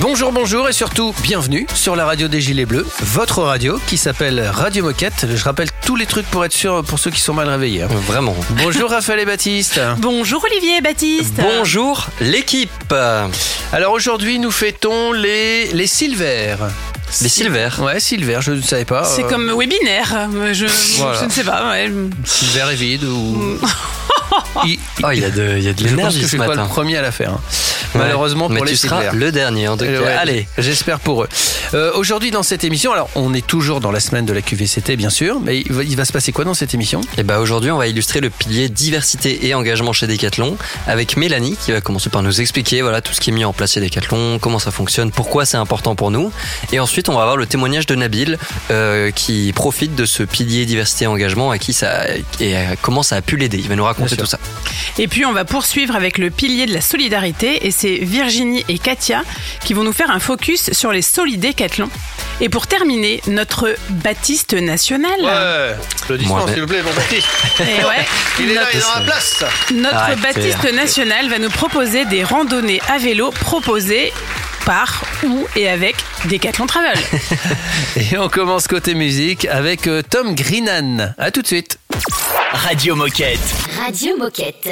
Bonjour, bonjour et surtout bienvenue sur la radio des Gilets Bleus, votre radio qui s'appelle Radio Moquette. Je rappelle tous les trucs pour être sûr pour ceux qui sont mal réveillés. hein. Vraiment. Bonjour Raphaël et Baptiste. Bonjour Olivier et Baptiste. Bonjour l'équipe. Alors aujourd'hui nous fêtons les, les Silver. Les Silver. Ouais, Silver, je ne savais pas. C'est euh, comme webinaire. Je, Voilà. je ne sais pas. ouais. Silver est vide ou. Il- Oh, il y a de, il y a de je pense l'énergie que je ce suis pas matin. le premier à la faire. hein. Ouais. Malheureusement Mais pour les tu seras Silver. le dernier en tout cas. Euh, ouais, Allez. J'espère pour eux. Euh, Aujourd'hui, dans cette émission, alors on est toujours dans la semaine de la QVCT, bien sûr, mais il va, il va se passer quoi dans cette émission? Et bah aujourd'hui, on va illustrer le pilier diversité et engagement chez Decathlon avec Mélanie qui va commencer par nous expliquer voilà tout ce qui est mis en place chez Decathlon, comment ça fonctionne, pourquoi c'est important pour nous. Et ensuite, on va avoir le témoignage de Nabil euh, qui profite de ce pilier diversité et engagement à qui ça et à comment ça a pu l'aider. Il va nous raconter tout ça. Et puis on va poursuivre avec le pilier de la solidarité et c'est Virginie et Katia qui vont nous faire un focus sur les solidécathlons. Et pour terminer, notre Baptiste national. Ouais, applaudissements s'il vous plaît, bon Baptiste. Et ouais, Il est là, il est dans la place. notre Baptiste national va nous proposer des randonnées à vélo proposées par ou et avec Decathlon Travel. Et on commence côté musique avec euh, Tom Greenan. À tout de suite. Radio Moquette. Radio Moquette.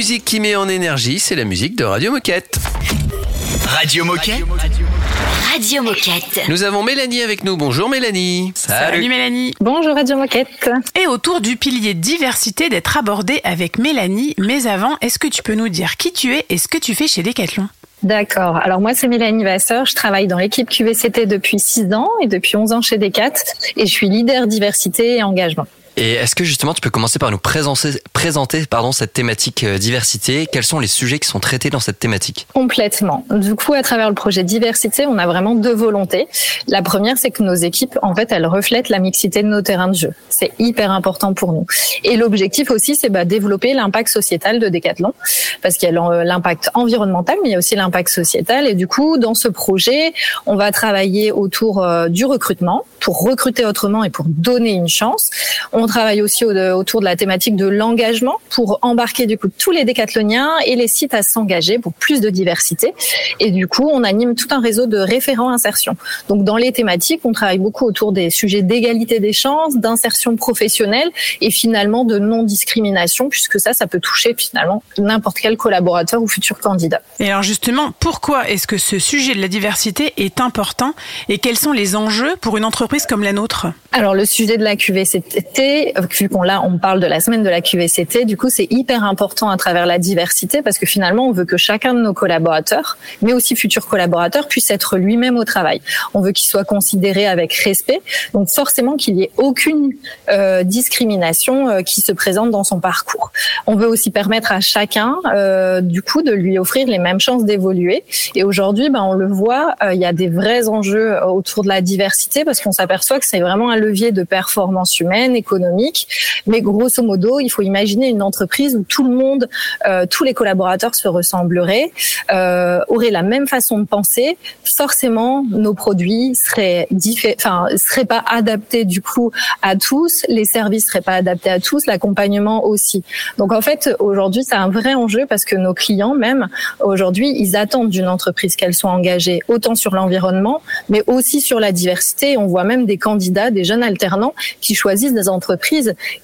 Musique qui met en énergie, c'est la musique de Radio Moquette. Radio Moquette. Radio Moquette. Nous avons Mélanie avec nous. Bonjour Mélanie. Salut Mélanie. Bonjour Radio Moquette. Et autour du pilier diversité d'être abordé avec Mélanie. Mais avant, est-ce que tu peux nous dire qui tu es et ce que tu fais chez Decathlon? D'accord. Alors moi c'est Mélanie Vasseur, je travaille dans l'équipe QVCT depuis 6 ans et depuis 11 ans chez Decat et je suis leader diversité et engagement. Et est-ce que justement tu peux commencer par nous présenter, présenter pardon, cette thématique euh, diversité? Quels sont les sujets qui sont traités dans cette thématique? Complètement. Du coup, à travers le projet diversité, on a vraiment deux volontés. La première, c'est que nos équipes, en fait, elles reflètent la mixité de nos terrains de jeu. C'est hyper important pour nous. Et l'objectif aussi, c'est bah, développer l'impact sociétal de Decathlon, parce qu'il y a l'en- l'impact environnemental, mais il y a aussi l'impact sociétal. Et du coup, dans ce projet, on va travailler autour euh, du recrutement pour recruter autrement et pour donner une chance. Travaille aussi autour de la thématique de l'engagement pour embarquer du coup tous les décathloniens et les sites à s'engager pour plus de diversité. Et du coup, on anime tout un réseau de référents insertion. Donc dans les thématiques, on travaille beaucoup autour des sujets d'égalité des chances, d'insertion professionnelle et finalement de non-discrimination, puisque ça, ça peut toucher finalement n'importe quel collaborateur ou futur candidat. Et alors justement, pourquoi est-ce que ce sujet de la diversité est important et quels sont les enjeux pour une entreprise comme la nôtre? Alors le sujet de la QVCT, vu qu'on là on parle de la semaine de la QVCT, du coup c'est hyper important à travers la diversité parce que finalement on veut que chacun de nos collaborateurs, mais aussi futurs collaborateurs, puisse être lui-même au travail. On veut qu'il soit considéré avec respect, donc forcément qu'il n'y ait aucune euh, discrimination euh, qui se présente dans son parcours. On veut aussi permettre à chacun, euh, du coup, de lui offrir les mêmes chances d'évoluer. Et aujourd'hui, ben, on le voit, il y a des vrais enjeux autour de la diversité parce qu'on s'aperçoit que c'est vraiment un levier de performance humaine, économique. Mais grosso modo, il faut imaginer une entreprise où tout le monde, euh, tous les collaborateurs se ressembleraient, euh, auraient la même façon de penser. Forcément, nos produits seraient enfin, seraient pas adaptés du coup à tous. Les services seraient pas adaptés à tous. L'accompagnement aussi. Donc en fait, aujourd'hui, c'est un vrai enjeu parce que nos clients, même aujourd'hui, ils attendent d'une entreprise qu'elle soit engagée autant sur l'environnement, mais aussi sur la diversité. On voit même des candidats, des jeunes alternants qui choisissent des entreprises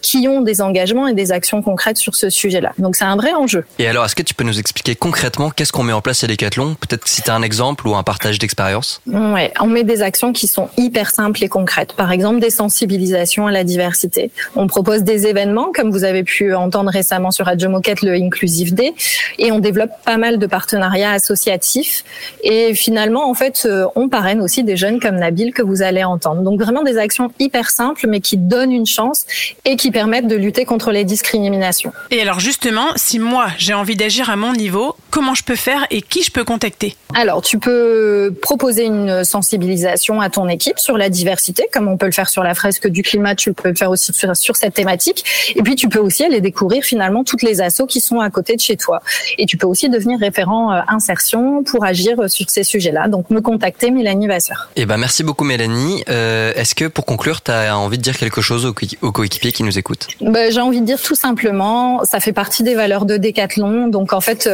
qui ont des engagements et des actions concrètes sur ce sujet-là. Donc c'est un vrai enjeu. Et alors, est-ce que tu peux nous expliquer concrètement qu'est-ce qu'on met en place à Decathlon? Peut-être si tu as un exemple ou un partage d'expérience? Ouais, on met des actions qui sont hyper simples et concrètes. Par exemple, des sensibilisations à la diversité. On propose des événements, comme vous avez pu entendre récemment sur Radio Moquette, le Inclusive Day, et on développe pas mal de partenariats associatifs. Et finalement, en fait, euh, on parraine aussi des jeunes comme Nabil que vous allez entendre. Donc vraiment des actions hyper simples, mais qui donnent une chance et qui permettent de lutter contre les discriminations. Et alors justement, si moi j'ai envie d'agir à mon niveau, comment je peux faire et qui je peux contacter? Alors tu peux proposer une sensibilisation à ton équipe sur la diversité, comme on peut le faire sur la fresque du climat, tu peux le faire aussi sur, cette thématique. Et puis tu peux aussi aller découvrir finalement toutes les assos qui sont à côté de chez toi. Et tu peux aussi devenir référent euh, insertion pour agir euh, sur ces sujets-là. Donc me contacter, Mélanie Vasseur. Eh ben merci beaucoup Mélanie. Euh, est-ce que pour conclure, tu as envie de dire quelque chose aux, coéquipiers qui nous écoutent ben, J'ai envie de dire tout simplement, ça fait partie des valeurs de Decathlon. Donc en fait,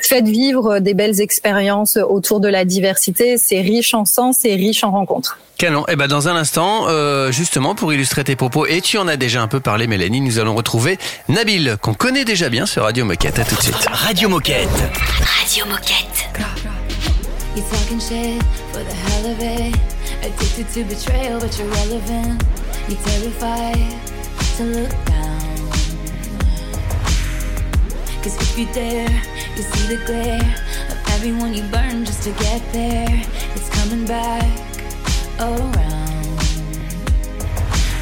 faites vivre des belles expériences autour de la diversité. C'est riche en sens et riche en rencontres. Canon. Et eh ben dans un instant, euh, justement pour illustrer tes propos, et tu en as déjà un peu parlé, Mélanie, nous allons retrouver Nabil, qu'on connaît déjà bien sur Radio Moquette. À tout de suite. Radio Moquette. Radio Moquette. You talking shit for the hell of it. Addicted to betrayal, but you're relevant. You terrified to look down. Cause if you dare, you see the glare of everyone you burn just to get there. It's coming back. around.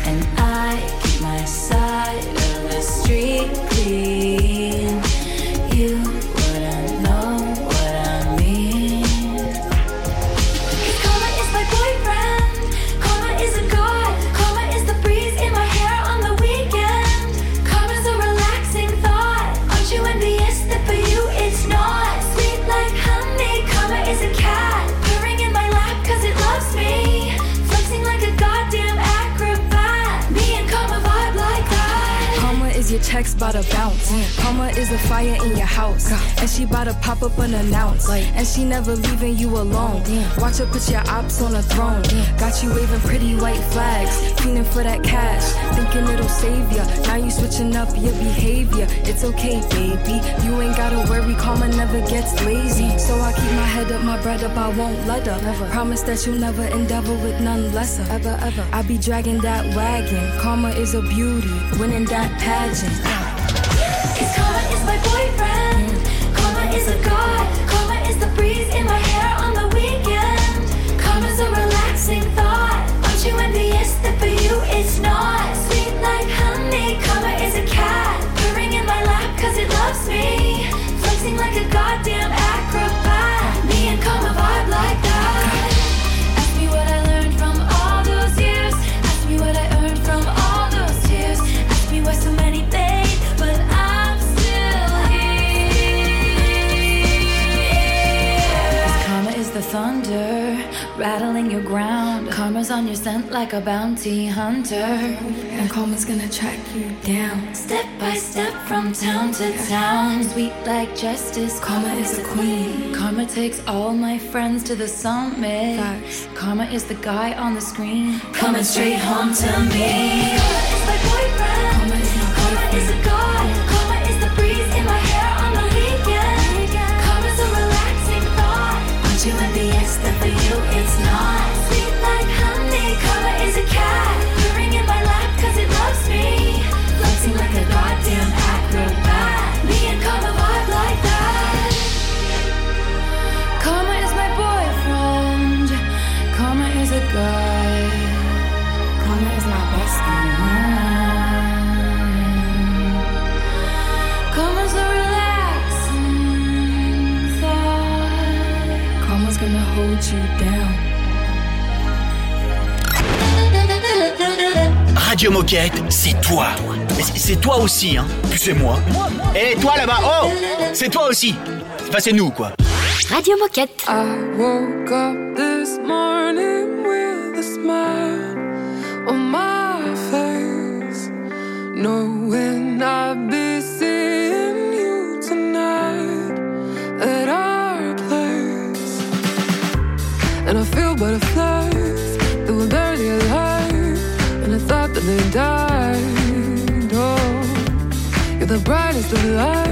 And I keep my side of the street clean. Text bout to bounce. Karma is a fire in your house. And she bout to pop up unannounced. And she never leaving you alone. Watch her put your ops on a throne. Got you waving pretty white flags. Feeling for that cash. Thinking it'll save ya. Now you switching up your behavior. It's okay, baby. You ain't gotta worry. Karma never gets lazy. So I keep my head up, my bread up. I won't let up. Never. Promise that you'll never endeavor with none lesser. Ever, ever. I be dragging that wagon. Karma is a beauty. Winning that pageant. Cause karma is my boyfriend. On your scent like a bounty hunter. And karma's gonna track you down. Step by step from town to town. Sweet like justice. Karma is the queen. Karma takes all my friends to the summit. Karma is the guy on the screen. Coming straight home to me. Karma is my boyfriend. Karma is my Karma is a god. Karma is the breeze in my hair on the weekend. Karma's a relaxing thought. Aren't you envious that for you it's not? Radio Moquette, c'est toi. C'est- toi aussi, hein. Puis c'est moi. Et toi là-bas, oh C'est toi aussi. Enfin, c'est nous, quoi. Radio Moquette. I woke up this morning with a smile on my face, knowing I'd be the brightest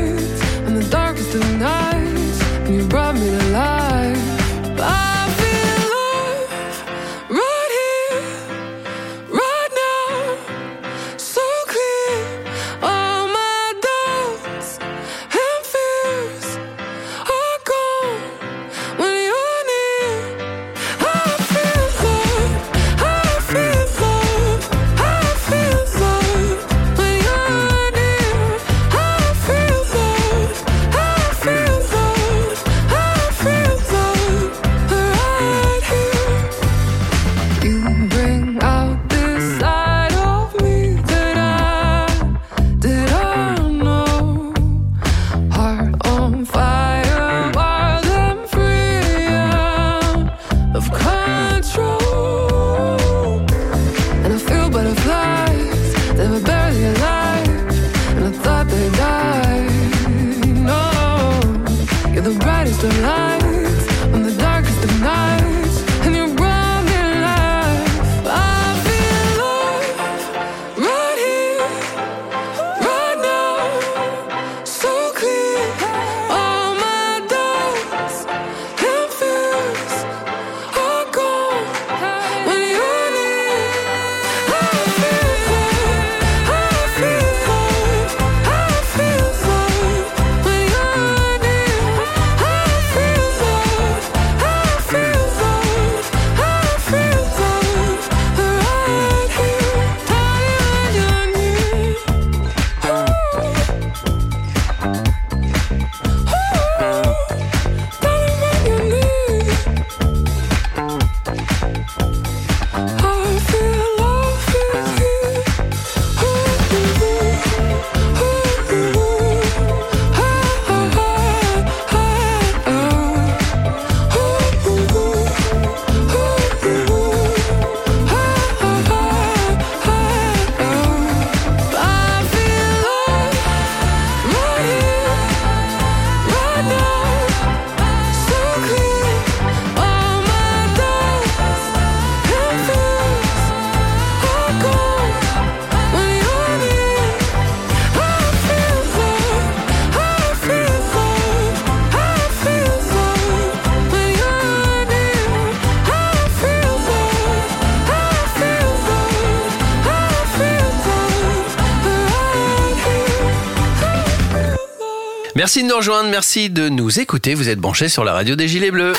Merci de nous rejoindre, merci de nous écouter. Vous êtes branchés sur la radio des Gilets Bleus.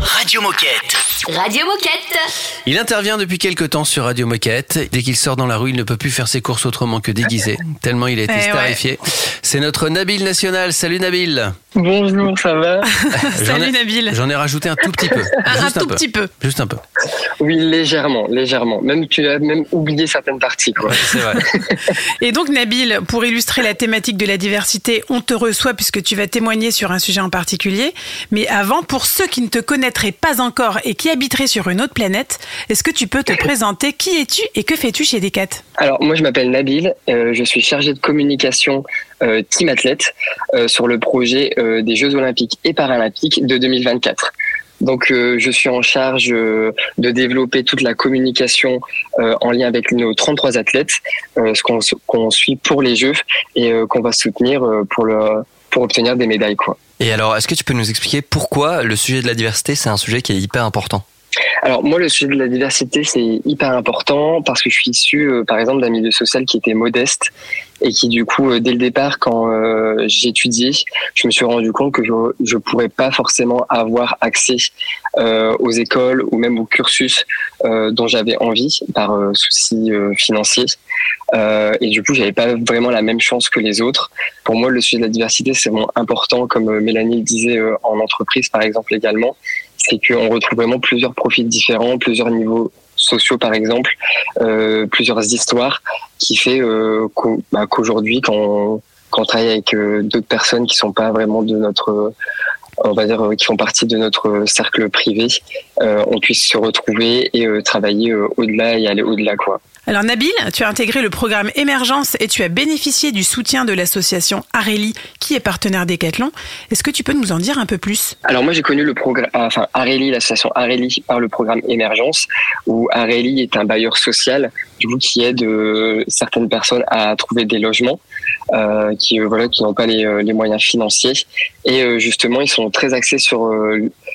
Radio Moquette. Radio Moquette. Il intervient depuis quelques temps sur Radio Moquette. Dès qu'il sort dans la rue, il ne peut plus faire ses courses autrement que déguisé, tellement il a été Eh ouais. starifié. C'est notre Nabil National. Salut Nabil. Bonjour, ça va J'en ai- Salut Nabil. J'en ai rajouté un tout petit peu. Un, tout petit peu. Juste un peu. Oui, légèrement, légèrement. Même tu as même oublié certaines parties, quoi. C'est vrai. Et donc Nabil, pour illustrer la thématique de la diversité, on te reçoit puisque tu vas témoigner sur un sujet en particulier. Mais avant, pour ceux qui ne te connaîtraient pas encore et qui habitent habiterais sur une autre planète. Est-ce que tu peux te présenter? Qui es-tu et que fais-tu chez Decat? Alors, moi, je m'appelle Nabil. euh, je suis chargé de communication euh, Team Athlète euh, sur le projet euh, des Jeux Olympiques et Paralympiques de 2024. Donc, euh, je suis en charge euh, de développer toute la communication euh, en lien avec nos 33 athlètes, euh, ce qu'on suit pour les Jeux et euh, qu'on va soutenir euh, pour, obtenir des médailles. Et alors, est-ce que tu peux nous expliquer pourquoi le sujet de la diversité, c'est un sujet qui est hyper important? Alors moi, le sujet de la diversité, c'est hyper important parce que je suis issu, euh, par exemple, d'un milieu social qui était modeste et qui, du coup, euh, dès le départ, quand euh, j'étudiais, je me suis rendu compte que je je pourrais pas forcément avoir accès aux écoles ou même au cursus dont j'avais envie par souci financier. Et du coup, j'avais pas vraiment la même chance que les autres. Pour moi, le sujet de la diversité, c'est important, comme Mélanie le disait en entreprise, par exemple, également. C'est qu'on retrouve vraiment plusieurs profils différents, plusieurs niveaux sociaux, par exemple, euh, plusieurs histoires, qui fait euh, bah, qu'aujourd'hui, quand, on- quand on travaille avec euh, d'autres personnes qui sont pas vraiment de notre on va dire euh, qui font partie de notre cercle privé, euh, on puisse se retrouver et euh, travailler euh, au-delà et aller au-delà quoi. Alors Nabil, tu as intégré le programme Émergence et tu as bénéficié du soutien de l'association Areli qui est partenaire Decathlon. Est-ce que tu peux nous en dire un peu plus? Alors moi j'ai connu le programme, enfin Areli, l'association Areli par le programme Émergence, où Areli est un bailleur social, du coup qui aide euh, certaines personnes à trouver des logements, euh, qui euh, voilà qui n'ont pas les, euh, moyens financiers, et justement ils sont très axés sur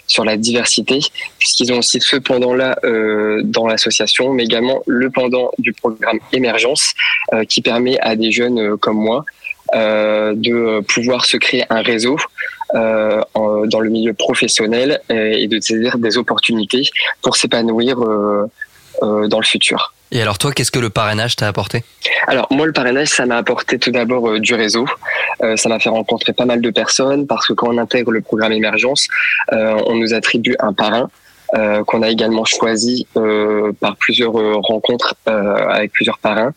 sur la diversité, puisqu'ils ont aussi ce pendant-là euh, dans l'association, mais également le pendant du programme Émergence, qui permet à des jeunes comme moi de pouvoir se créer un réseau dans le milieu professionnel euh, et de saisir des opportunités pour s'épanouir dans le futur. Et alors toi, qu'est-ce que le parrainage t'a apporté? Alors moi, le parrainage, ça m'a apporté tout d'abord euh, du réseau. Euh, ça m'a fait rencontrer pas mal de personnes parce que quand on intègre le programme Émergence, euh, on nous attribue un parrain. qu'on a également choisi par plusieurs rencontres avec plusieurs parrains.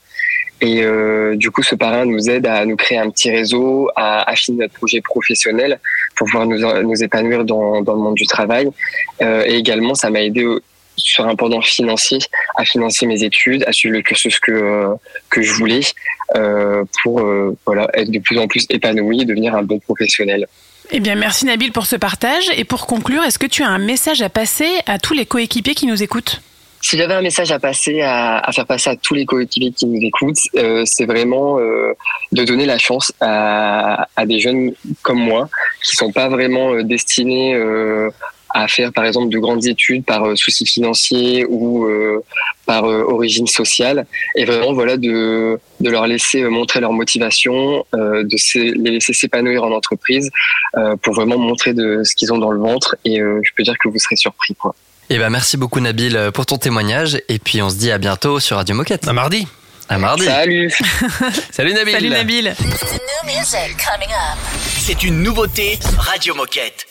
Et du coup, ce parrain nous aide à nous créer un petit réseau, à affiner notre projet professionnel pour pouvoir nous, épanouir dans, le monde du travail. Et également, ça m'a aidé sur un pendant financier à financer mes études, à suivre le cursus que euh, que je voulais euh, pour euh, voilà être de plus en plus épanoui et devenir un bon professionnel. Eh bien merci Nabil pour ce partage et pour conclure, est-ce que tu as un message à passer à tous les coéquipiers qui nous écoutent? Si j'avais un message à passer, à, à faire passer à tous les coéquipiers qui nous écoutent, euh, c'est vraiment euh, de donner la chance à, à des jeunes comme moi qui sont pas vraiment destinés euh, à faire par exemple de grandes études par euh, souci financier ou euh, par euh, origine sociale et vraiment voilà de, de leur laisser euh, montrer leur motivation, euh, de se- les laisser s'épanouir en entreprise euh, pour vraiment montrer de ce qu'ils ont dans le ventre et euh, je peux dire que vous serez surpris quoi. Eh ben merci beaucoup Nabil pour ton témoignage et puis on se dit à bientôt sur Radio Moquette. À mardi. À mardi. Salut. Salut Nabil. Salut Nabil New music coming up. C'est une nouveauté Radio Moquette.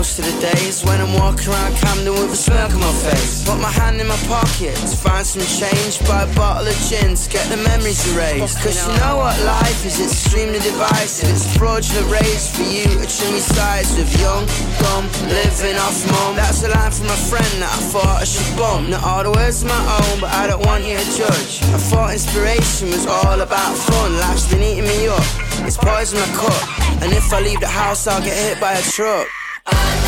Most of the days when I'm walking around Camden with a smirk on my face. Put my hand in my pocket to find some change, buy a bottle of gin to get the memories erased. Cause you know what life is, it's extremely divisive. It's fraudulent race for you to trim your sides with young, dumb, living off mum. That's a line from a friend that I thought I should bump. Not all the words are my own, but I don't want you to judge. I thought inspiration was all about fun. Life's been eating me up. It's poison I cut. And if I leave the house, I'll get hit by a truck. I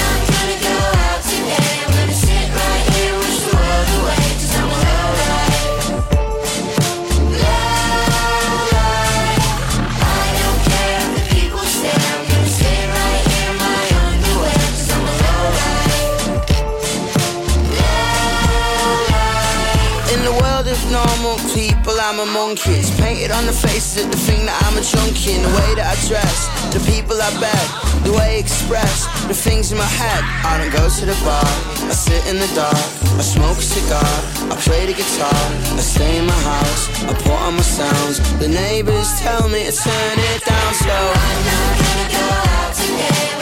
I'm a monkey. It's painted on the faces of the thing that I'm a junkie. In the way that I dress, the people I beg, the way I express, the things in my head. I don't go to the bar, I sit in the dark, I smoke a cigar, I play the guitar, I stay in my house, I put on my sounds. The neighbors tell me to turn it down slow. I'm not gonna go out today.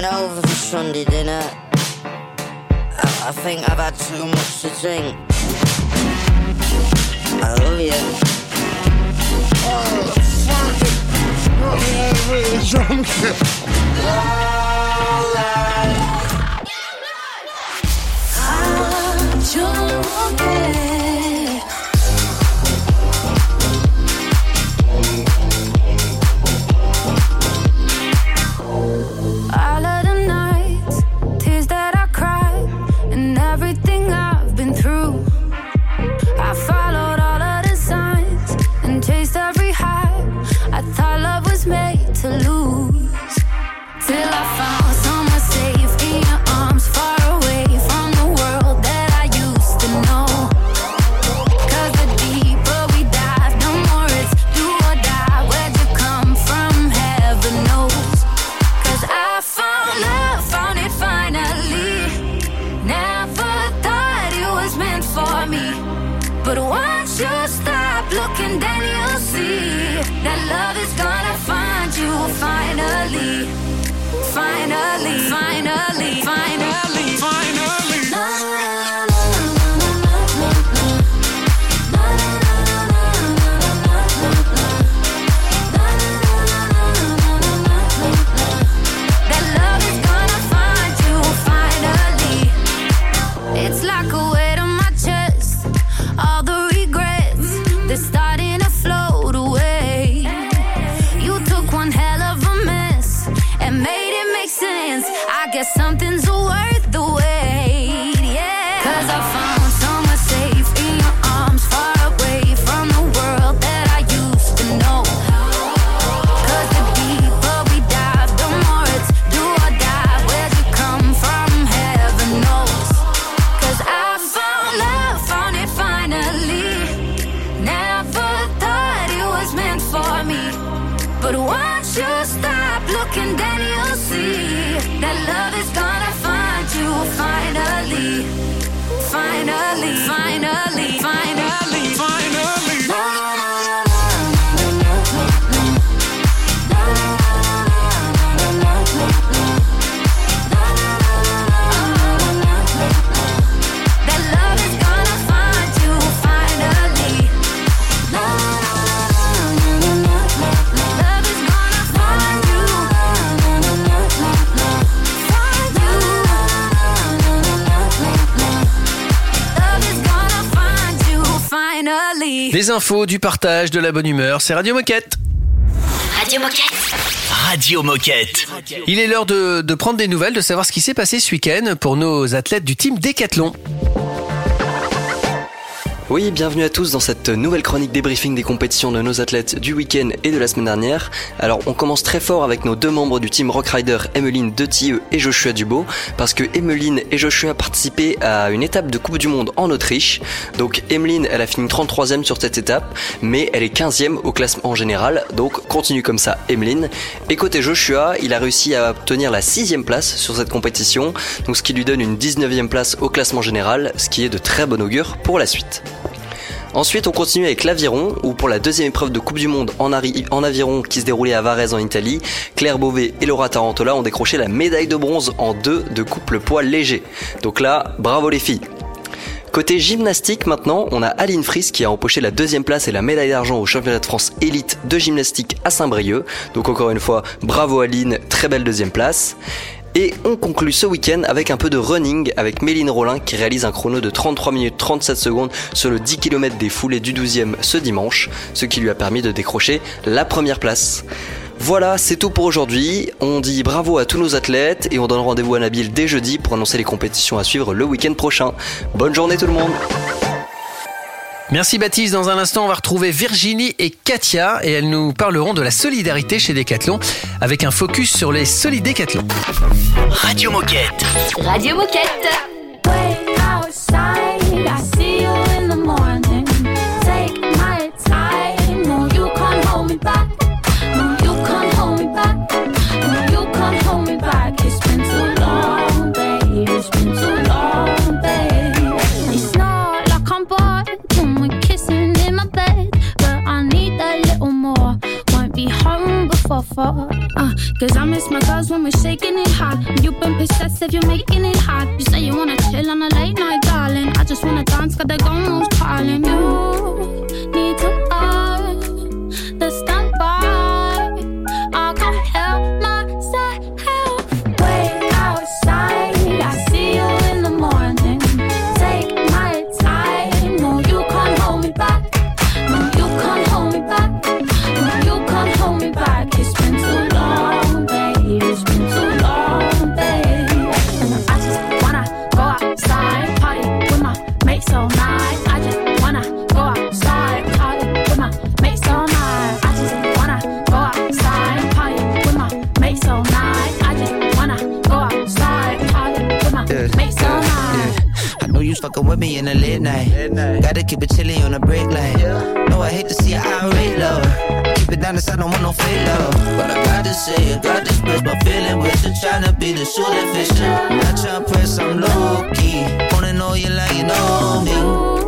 Coming over for Sunday dinner. I, I think I've had too much to drink. I love you. Oh, fuck it. I'm really drunk. All Till I found Des infos, du partage, de la bonne humeur, c'est Radio Moquette. Radio Moquette. Radio Moquette. Il est l'heure de, de prendre des nouvelles, de savoir ce qui s'est passé ce week-end pour nos athlètes du team Décathlon. Oui, bienvenue à tous dans cette nouvelle chronique débriefing des compétitions de nos athlètes du week-end et de la semaine dernière. Alors, on commence très fort avec nos deux membres du team Rock Rider, Emeline Detilleux et Joshua Dubo, parce que Emeline et Joshua participé à une étape de Coupe du Monde en Autriche. Donc, Emeline, elle a fini 33e sur cette étape, mais elle est 15e au classement en général, donc continue comme ça, Emeline. Et côté Joshua, il a réussi à obtenir la 6e place sur cette compétition, donc ce qui lui donne une 19e place au classement général, ce qui est de très bon augure pour la suite. Ensuite, on continue avec l'aviron, où pour la deuxième épreuve de Coupe du Monde en, aviron qui se déroulait à Varese en Italie, Claire Beauvais et Laura Tarantola ont décroché la médaille de bronze en deux de couple poids léger. Donc là, bravo les filles. Côté gymnastique maintenant, on a Aline Fries qui a empoché la deuxième place et la médaille d'argent au championnat de France élite de gymnastique à Saint-Brieuc. Donc encore une fois, bravo Aline, très belle deuxième place. Et on conclut ce week-end avec un peu de running avec Méline Rollin qui réalise un chrono de 33 minutes 37 secondes sur le 10 km des foulées du 12e ce dimanche, ce qui lui a permis de décrocher la première place. Voilà, c'est tout pour aujourd'hui. On dit bravo à tous nos athlètes et on donne rendez-vous à Nabil dès jeudi pour annoncer les compétitions à suivre le week-end prochain. Bonne journée tout le monde Merci Baptiste. Dans un instant, on va retrouver Virginie et Katia et elles nous parleront de la solidarité chez Decathlon avec un focus sur les solidécathlons. Radio Moquette. Radio Moquette. Way outside, Uh, Cause I miss my girls when we're shaking it hard. You've been possessive, you're making it hard. You say you wanna chill on a late night, darling. I just wanna dance, got the moves calling. You with me in the late night. Gotta keep it chilly on the break light. No, I hate to see you irate, love. Keep it down, this I don't want no fake love. But I got to say, I got this express my feeling with you. Tryna be the short efficient. Not tryna press, I'm low key. Wanna know you like you know me.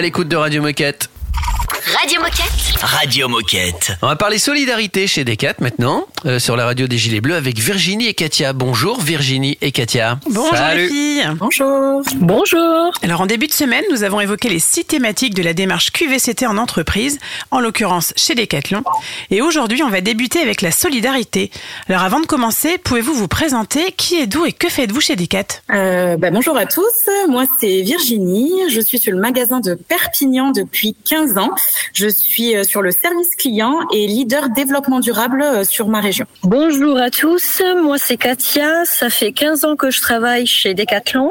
À l'écoute de Radio Moquette. Radio Moquette. Radio Moquette. On va parler solidarité chez Decat maintenant, euh, sur la radio des Gilets Bleus avec Virginie et Katia. Bonjour Virginie et Katia. Bonjour Salut. les filles. Bonjour. Bonjour. Alors en début de semaine, nous avons évoqué les six thématiques de la démarche QVCT en entreprise, en l'occurrence chez Decathlon. Et aujourd'hui, on va débuter avec la solidarité. Alors avant de commencer, pouvez-vous vous présenter Qui êtes-vous et que faites-vous chez Decat? Euh, bah, bonjour à tous, moi c'est Virginie, je suis sur le magasin de Perpignan depuis 15 ans. Je suis euh, sur le service client et leader développement durable euh, sur ma région. Bonjour à tous, moi c'est Katia, ça fait 15 ans que je travaille chez Decathlon.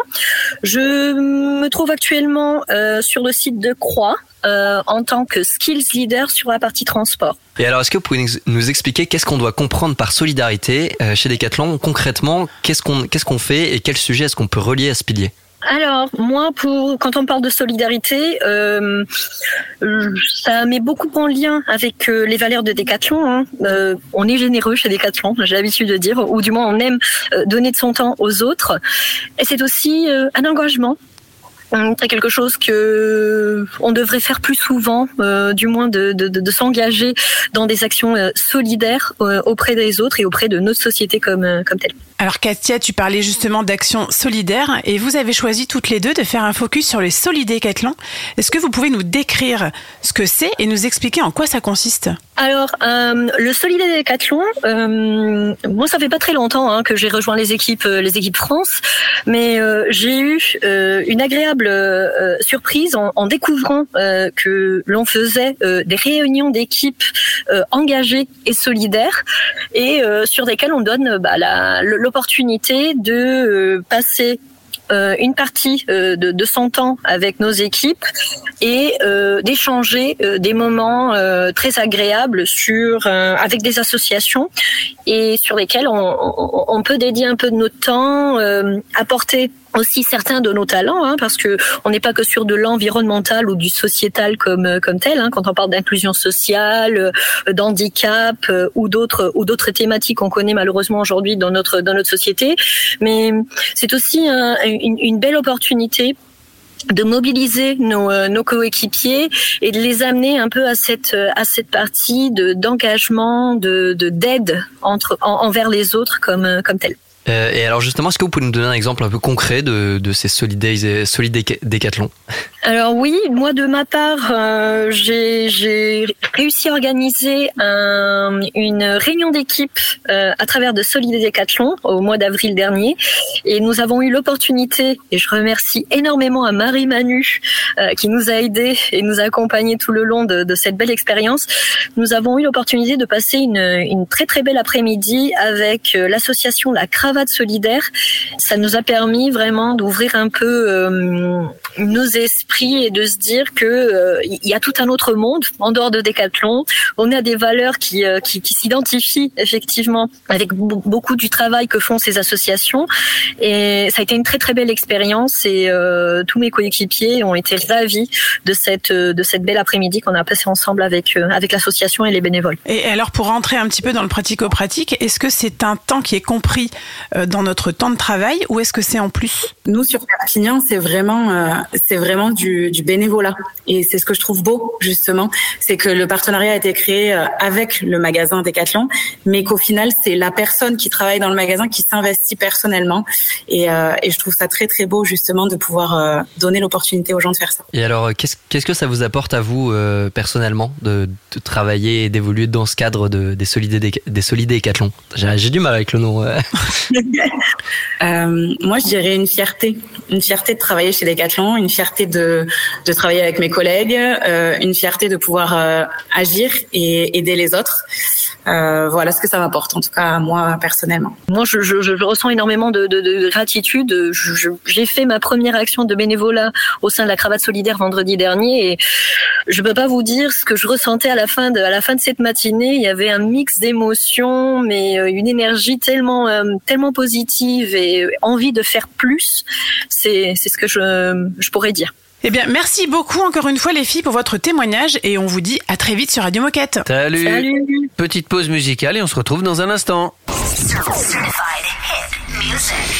Je me trouve actuellement euh, sur le site de Croix euh, en tant que skills leader sur la partie transport. Et alors, est-ce que vous pouvez nous- nous expliquer qu'est-ce qu'on doit comprendre par solidarité euh, chez Decathlon? Concrètement, qu'est-ce qu'on qu'est-ce qu'on fait et quel sujet est-ce qu'on peut relier à ce pilier? Alors, moi, pour quand on parle de solidarité, euh, ça met beaucoup en lien avec euh, les valeurs de Decathlon. hein. Euh, on est généreux chez Decathlon, j'ai l'habitude de dire, ou du moins on aime euh, donner de son temps aux autres. Et c'est aussi un engagement. C'est quelque chose que on devrait faire plus souvent, euh, du moins de, de, de, de s'engager dans des actions euh, solidaires euh, auprès des autres et auprès de notre société comme, euh, comme telle. Alors Katia, tu parlais justement d'actions solidaires et vous avez choisi toutes les deux de faire un focus sur les solidécathlons. Est-ce que vous pouvez nous décrire ce que c'est et nous expliquer en quoi ça consiste? Alors, euh, le Solidé Décathlon, euh, moi, ça fait pas très longtemps hein, que j'ai rejoint les équipes, euh, les équipes France, mais euh, j'ai eu euh, une agréable euh, surprise en, découvrant euh, que l'on faisait euh, des réunions d'équipes euh, engagées et solidaires, et euh, sur lesquelles on donne bah, l'opportunité de euh, passer euh, une partie euh, de, son temps avec nos équipes et euh, d'échanger euh, des moments euh, très agréables sur euh, avec des associations et sur lesquels on, on, peut dédier un peu de notre temps, euh, apporter aussi certains de nos talents, hein, parce que on n'est pas que sur de l'environnemental ou du sociétal comme euh, comme tel. Hein, quand on parle d'inclusion sociale, euh, d'handicap euh, ou d'autres ou d'autres thématiques qu'on connaît malheureusement aujourd'hui dans notre dans notre société, mais c'est aussi un- une, belle opportunité de mobiliser nos, nos coéquipiers et de les amener un peu à cette à cette partie de d'engagement de de- d'aide entre en- envers les autres comme comme tel. Euh, Et alors justement, est-ce que vous pouvez nous donner un exemple un peu concret de, de ces solidés, solidés décathlons Alors oui, moi de ma part, euh, j'ai réussi à organiser un- une réunion d'équipe euh, à travers de Solidé Décathlon au mois d'avril dernier, et nous avons eu l'opportunité, et je remercie énormément à Marie Manu euh, qui nous a aidés et nous a accompagnés tout le long de, de cette belle expérience. Nous avons eu l'opportunité de passer une, une très très belle après-midi avec euh, l'association La Cravate Solidaire. Ça nous a permis vraiment d'ouvrir un peu euh, nos esprits et de se dire que euh, il y a tout un autre monde en dehors de Décathlon. On a des valeurs qui euh, qui, qui s'identifient effectivement avec be- beaucoup du travail que font ces associations et ça a été une très très belle expérience et euh, tous mes coéquipiers ont été ravis de cette de cette belle après-midi qu'on a passé ensemble avec euh, avec l'association et les bénévoles. Et alors pour rentrer un petit peu dans le pratico-pratique, est-ce que c'est un temps qui est compris dans notre temps de travail ou est-ce que c'est en plus? Nous sur Perpignan, c'est vraiment euh, c'est vraiment du, du bénévolat et c'est ce que je trouve beau justement, c'est que le partenariat a été créé euh, avec le magasin Decathlon, mais qu'au final c'est la personne qui travaille dans le magasin qui s'investit personnellement et, euh, et je trouve ça très très beau justement de pouvoir euh, donner l'opportunité aux gens de faire ça. Et alors, qu'est-ce qu'est-ce que ça vous apporte à vous euh, personnellement de, de travailler et d'évoluer dans ce cadre de, des solidés des solidés décathlons J'ai du mal avec le nom. moi, je dirais une fierté, une fierté de travailler chez Decathlon, une fierté de, de travailler avec mes collègues, euh, une fierté de pouvoir euh, agir et aider les autres. Euh, voilà ce que ça m'apporte, en tout cas moi personnellement. Moi, je, je, je ressens énormément de, de, de gratitude. J'ai fait ma première action de bénévolat au sein de la cravate solidaire vendredi dernier et je peux pas vous dire ce que je ressentais à la fin de, à la fin de cette matinée. Il y avait un mix d'émotions, mais euh, une énergie tellement, euh, tellement positive et envie de faire plus. C'est, c'est ce que je, je pourrais dire. Eh bien, merci beaucoup encore une fois les filles pour votre témoignage et on vous dit à très vite sur Radio Moquette. Salut. Petite pause musicale et on se retrouve dans un instant.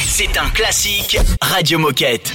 C'est un classique Radio Moquette.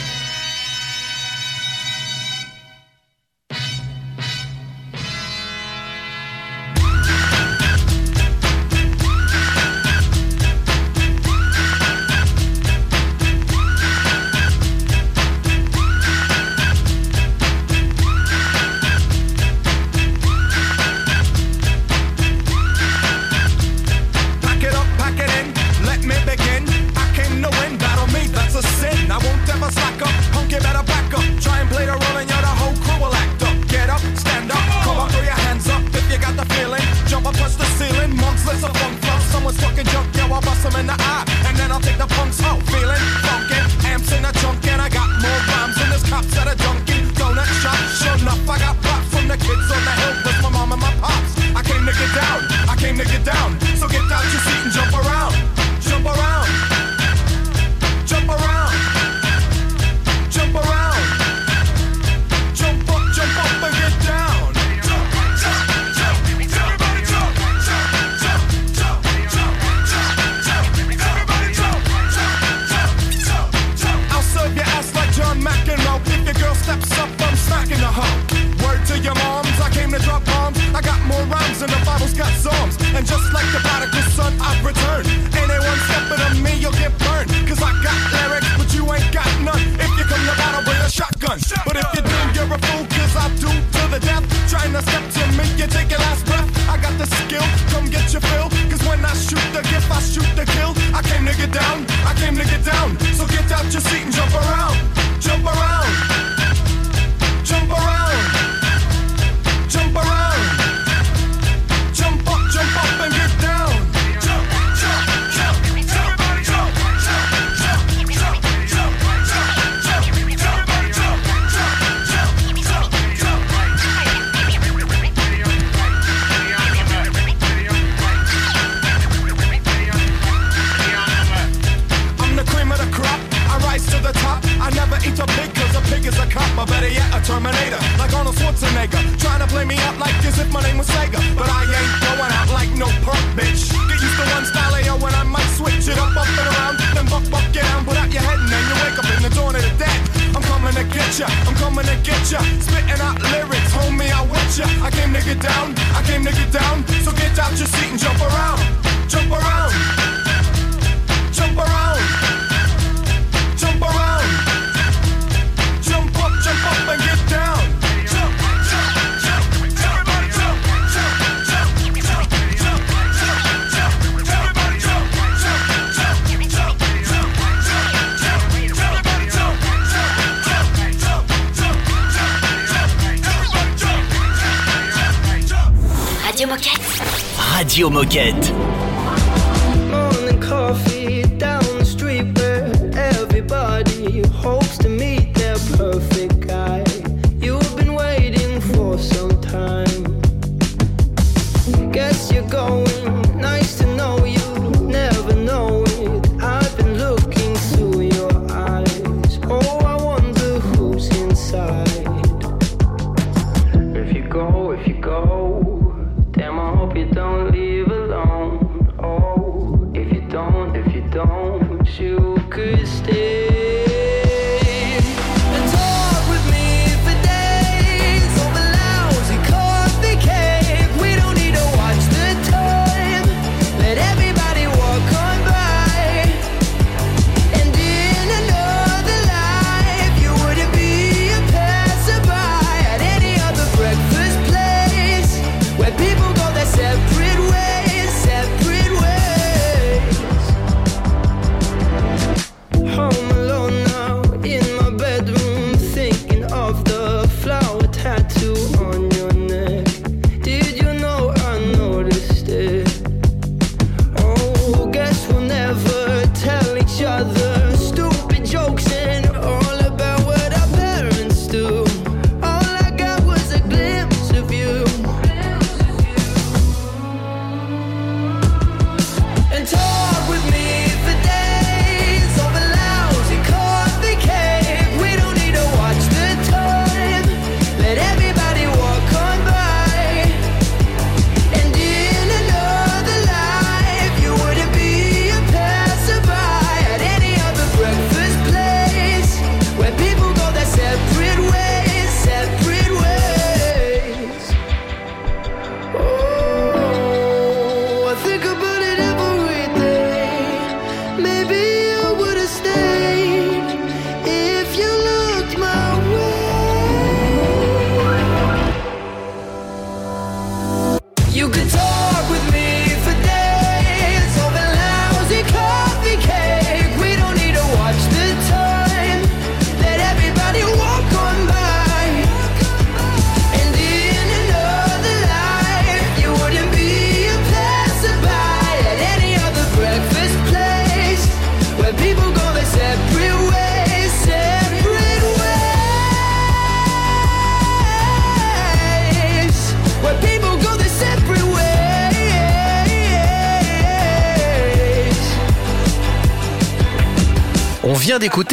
Radio Moquette.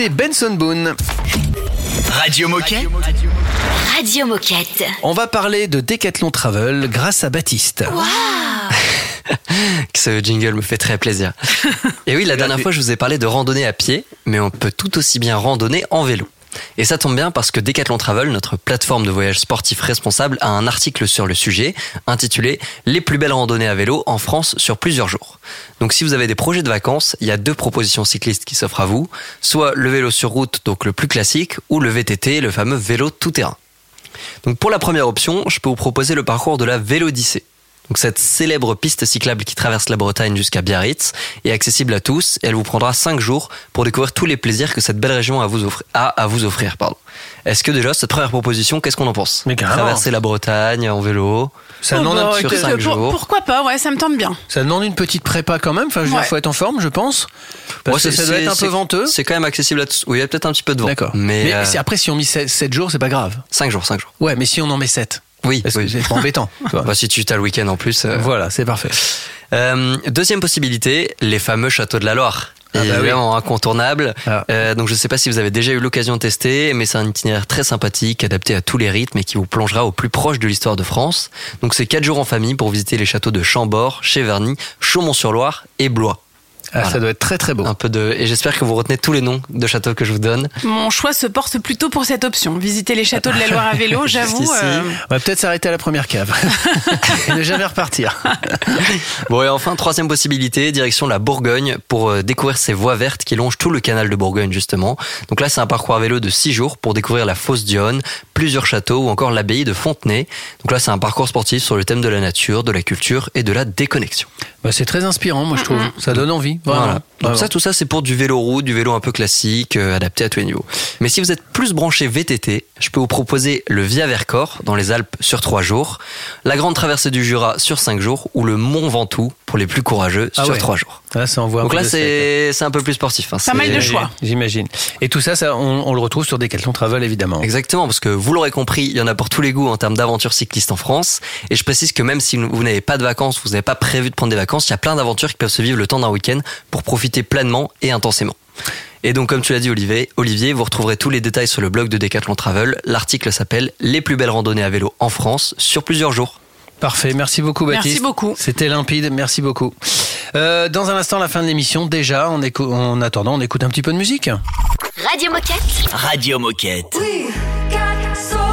Benson Boone. Radio Moquette. Radio Moquette. On va parler de Decathlon Travel grâce à Baptiste. Waouh Ce jingle me fait très plaisir. Et oui, la dernière fois, je vous ai parlé de randonnée à pied, mais on peut tout aussi bien randonner en vélo. Et ça tombe bien parce que Decathlon Travel, notre plateforme de voyage sportif responsable, a un article sur le sujet intitulé Les plus belles randonnées à vélo en France sur plusieurs jours. Donc si vous avez des projets de vacances, il y a deux propositions cyclistes qui s'offrent à vous, soit le vélo sur route, donc le plus classique, ou le VTT, le fameux vélo tout terrain. Donc pour la première option, je peux vous proposer le parcours de la Vélodyssée. Donc cette célèbre piste cyclable qui traverse la Bretagne jusqu'à Biarritz est accessible à tous et elle vous prendra 5 jours pour découvrir tous les plaisirs que cette belle région a, à vous offrir, a à vous offrir. Pardon. Est-ce que déjà cette première proposition, qu'est-ce qu'on en pense? Mais carrément. Traverser la Bretagne en vélo, Ça Oh, demande bah, un petit sur peu- écoute, 5 pour- jours. Pourquoi pas Ouais, ça me tente bien. Ça demande une petite prépa quand même. Enfin, Ouais. faut être en forme, je pense. Parce Ouais, que ça doit être un peu venteux. C'est quand même accessible à tous. Oui, il y a peut-être un petit peu de vent. D'accord. Mais, Mais, euh, après, si on met 7, jours, c'est pas grave. 5 jours, 5 jours. Ouais, mais si on en met 7. Oui, Parce que oui. c'est pas embêtant. Bah, si tu as le week-end en plus. euh, Voilà, c'est parfait. Euh, deuxième possibilité, les fameux châteaux de la Loire. Ah bah Évidemment incontournable. Ah. Euh, donc je ne sais pas si vous avez déjà eu l'occasion de tester, mais c'est un itinéraire très sympathique, adapté à tous les rythmes et qui vous plongera au plus proche de l'histoire de France. Donc c'est quatre jours en famille pour visiter les châteaux de Chambord, Cheverny, Chaumont-sur-Loire et Blois. Ah, Voilà. Ça doit être très très beau. Un peu de et j'espère que vous retenez tous les noms de châteaux que je vous donne. Mon choix se porte plutôt pour cette option. Visiter les châteaux de la Loire à vélo, j'avoue. Euh, On va peut-être s'arrêter à la première cave et ne jamais repartir. Bon et enfin troisième possibilité, direction la Bourgogne pour euh, découvrir ces voies vertes qui longent tout le canal de Bourgogne justement. Donc là c'est un parcours à vélo de 6 jours pour découvrir la fosse d'Yonne, plusieurs châteaux ou encore l'abbaye de Fontenay. Donc là c'est un parcours sportif sur le thème de la nature, de la culture et de la déconnexion. Bah, c'est très inspirant, moi je trouve. Ça donne envie. Vraiment. Voilà. Donc ça, tout ça, c'est pour du vélo route, du vélo un peu classique, euh, adapté à tous les niveaux. Mais si vous êtes plus branché VTT, je peux vous proposer le Via Vercors dans les Alpes sur 3 jours, la Grande Traversée du Jura sur 5 jours ou le Mont Ventoux pour les plus courageux Ah sur ouais. 3 jours. Là, ça envoie un Donc là, c'est c'est un peu plus sportif. hein. Pas mal de choix. J'imagine. Et tout ça, ça on, on le retrouve sur Decathlon Travel évidemment. Exactement, parce que vous l'aurez compris, il y en a pour tous les goûts en termes d'aventure cycliste en France. Et je précise que même si vous n'avez pas de vacances, vous n'avez pas prévu de prendre des vacances, il y a plein d'aventures qui peuvent se vivre le temps d'un week-end pour profiter pleinement et intensément. Et donc, comme tu l'as dit, Olivier, Olivier, vous retrouverez tous les détails sur le blog de Decathlon Travel. L'article s'appelle Les plus belles randonnées à vélo en France sur plusieurs jours. Parfait, merci beaucoup Merci Baptiste. beaucoup. C'était limpide, merci beaucoup. Euh, dans un instant, la fin de l'émission, déjà, en attendant, on écoute un petit peu de musique. Radio Moquette. Radio Moquette. We got so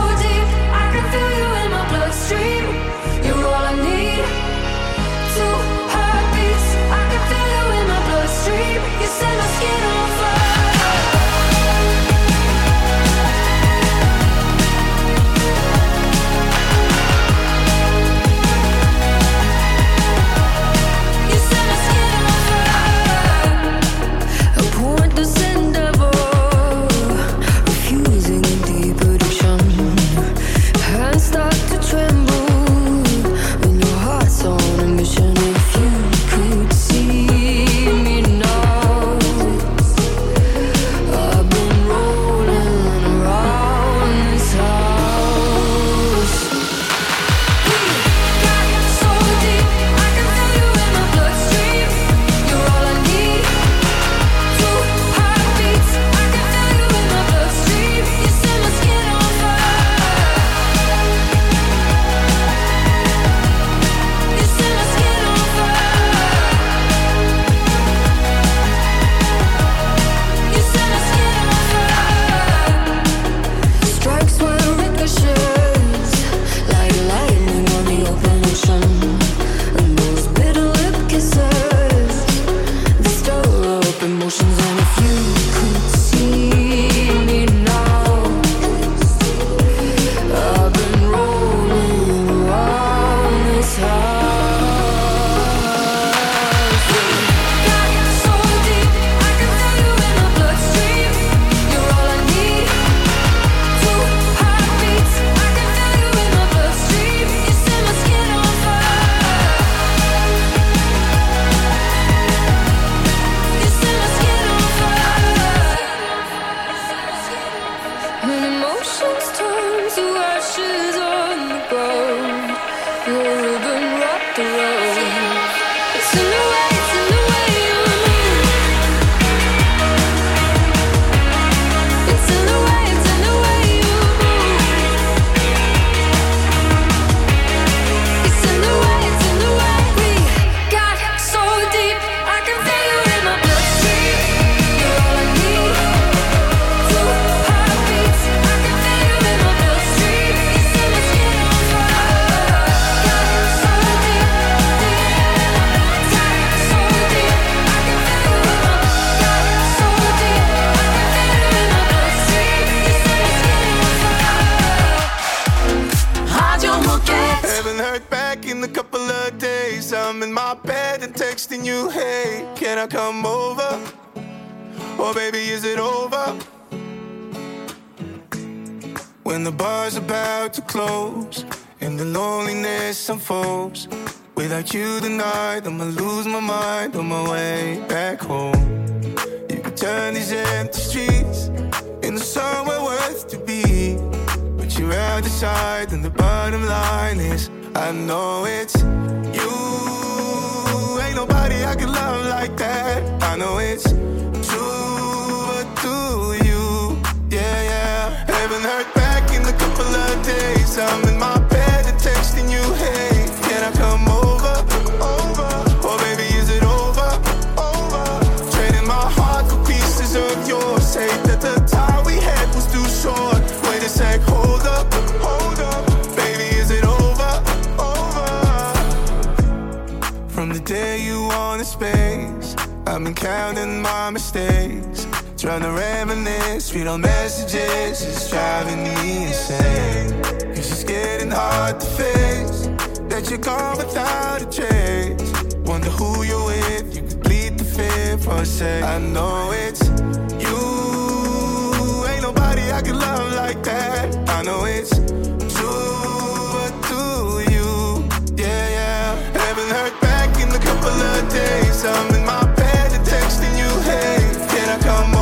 Been counting my mistakes. Trying to reminisce, read on messages, it's driving me insane. Cause it's getting hard to face that you're gone without a trace. Wonder who you're with, you bleed the fear for a sec. I know it's you, ain't nobody I can love like that. I know it's true, but do you? Yeah, yeah. Haven't heard back in a couple of days. I'm in my come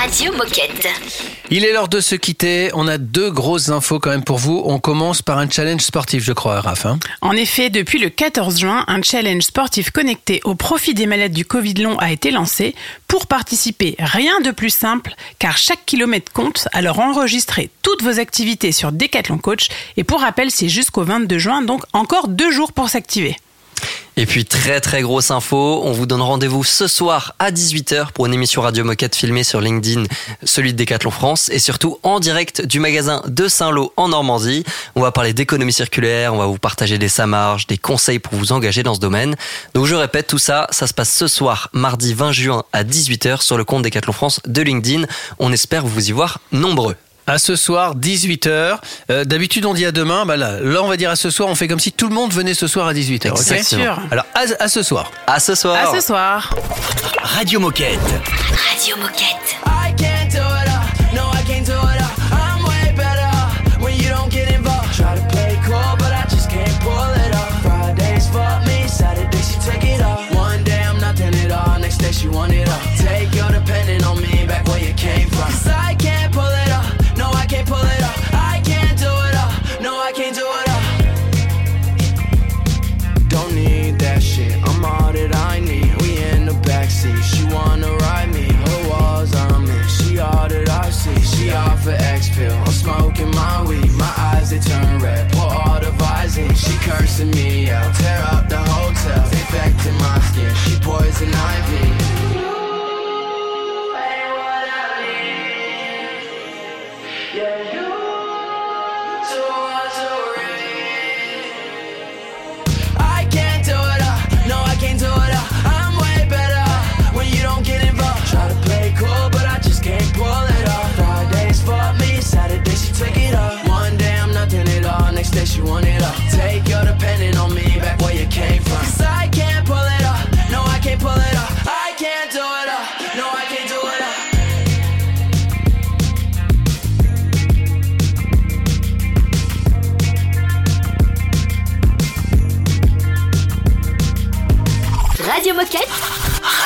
Radio, Moquette. Il est l'heure de se quitter. On a deux grosses infos quand même pour vous. On commence par un challenge sportif, je crois, Raph. hein. En effet, depuis le 14 juin, un challenge sportif connecté au profit des malades du Covid long a été lancé. Pour participer, rien de plus simple, car chaque kilomètre compte. Alors enregistrez toutes vos activités sur Decathlon Coach. Et pour rappel, c'est jusqu'au 22 juin, donc encore deux jours pour s'activer. Et puis très très grosse info, on vous donne rendez-vous ce soir à 18h pour une émission Radio Moquette filmée sur LinkedIn, celui de Decathlon France et surtout en direct du magasin de Saint-Lô en Normandie. On va parler d'économie circulaire, on va vous partager des samarges, des conseils pour vous engager dans ce domaine. Donc je répète tout ça, ça se passe ce soir, mardi 20 juin à 18h sur le compte Decathlon France de LinkedIn. On espère vous y voir nombreux. À ce soir, 18h. Euh, D'habitude, on dit à demain. Bah là, là, on va dire à ce soir. On fait comme si tout le monde venait ce soir à 18h. ok Exactement. Bien sûr. Alors, à, à ce soir. À ce soir. À ce soir. Radio Moquette. Radio Moquette. I can't do it all. No, I can't do it all. an X pill. I'm smoking my weed, my eyes they turn red. Pour all the she cursing me out. Tear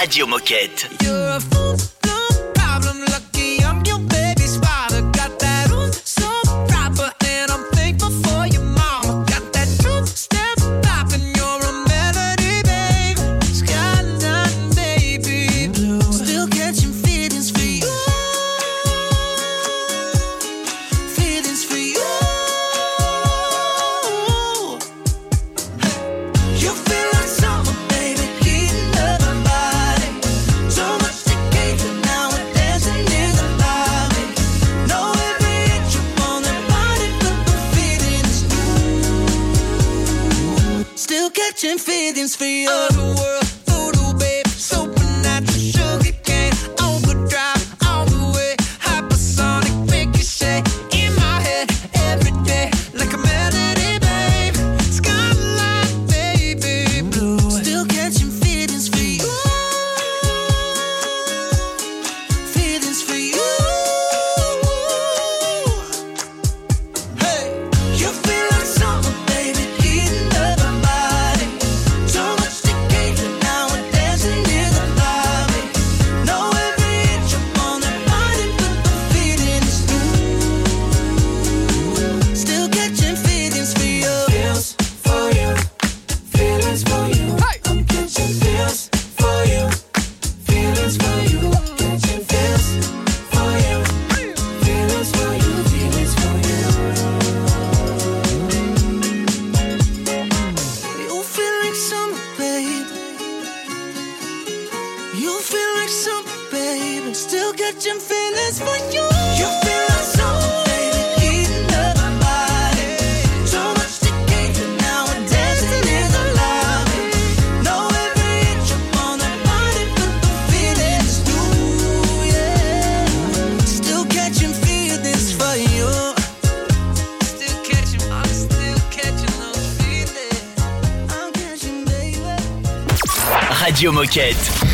Radio Moquette.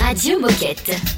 Radio Moquette.